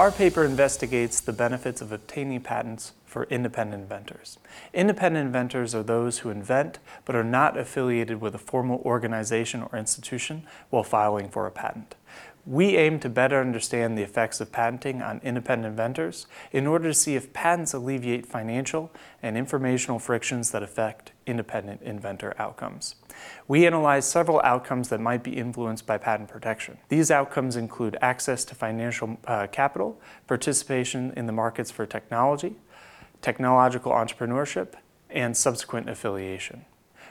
Our paper investigates the benefits of obtaining patents for independent inventors. Independent inventors are those who invent but are not affiliated with a formal organization or institution while filing for a patent. We aim to better understand the effects of patenting on independent inventors in order to see if patents alleviate financial and informational frictions that affect independent inventor outcomes. We analyze several outcomes that might be influenced by patent protection. These outcomes include access to financial uh, capital, participation in the markets for technology, technological entrepreneurship, and subsequent affiliation.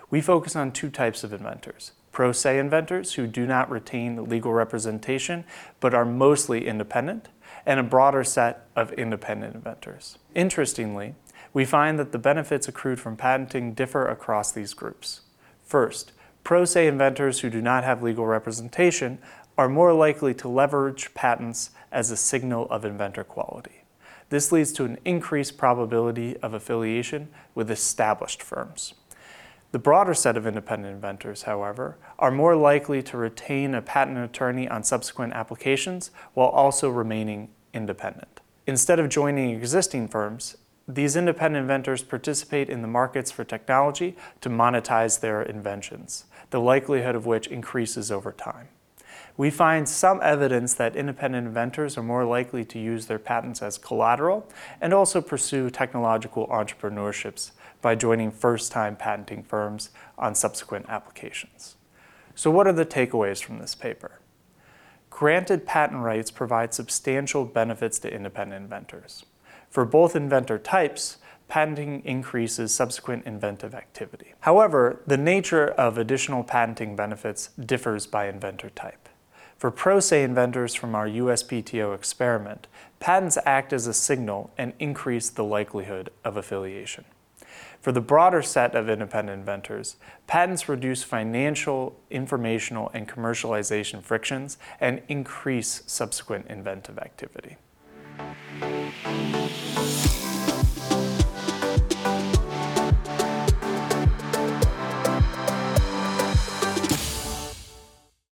We focus on two types of inventors pro se inventors who do not retain legal representation but are mostly independent, and a broader set of independent inventors. Interestingly, we find that the benefits accrued from patenting differ across these groups. First, pro se inventors who do not have legal representation are more likely to leverage patents as a signal of inventor quality. This leads to an increased probability of affiliation with established firms. The broader set of independent inventors, however, are more likely to retain a patent attorney on subsequent applications while also remaining independent. Instead of joining existing firms, these independent inventors participate in the markets for technology to monetize their inventions, the likelihood of which increases over time. We find some evidence that independent inventors are more likely to use their patents as collateral and also pursue technological entrepreneurships by joining first-time patenting firms on subsequent applications. So what are the takeaways from this paper? Granted patent rights provide substantial benefits to independent inventors. For both inventor types, patenting increases subsequent inventive activity. However, the nature of additional patenting benefits differs by inventor type. For pro se inventors from our USPTO experiment, patents act as a signal and increase the likelihood of affiliation. For the broader set of independent inventors, patents reduce financial, informational, and commercialization frictions and increase subsequent inventive activity.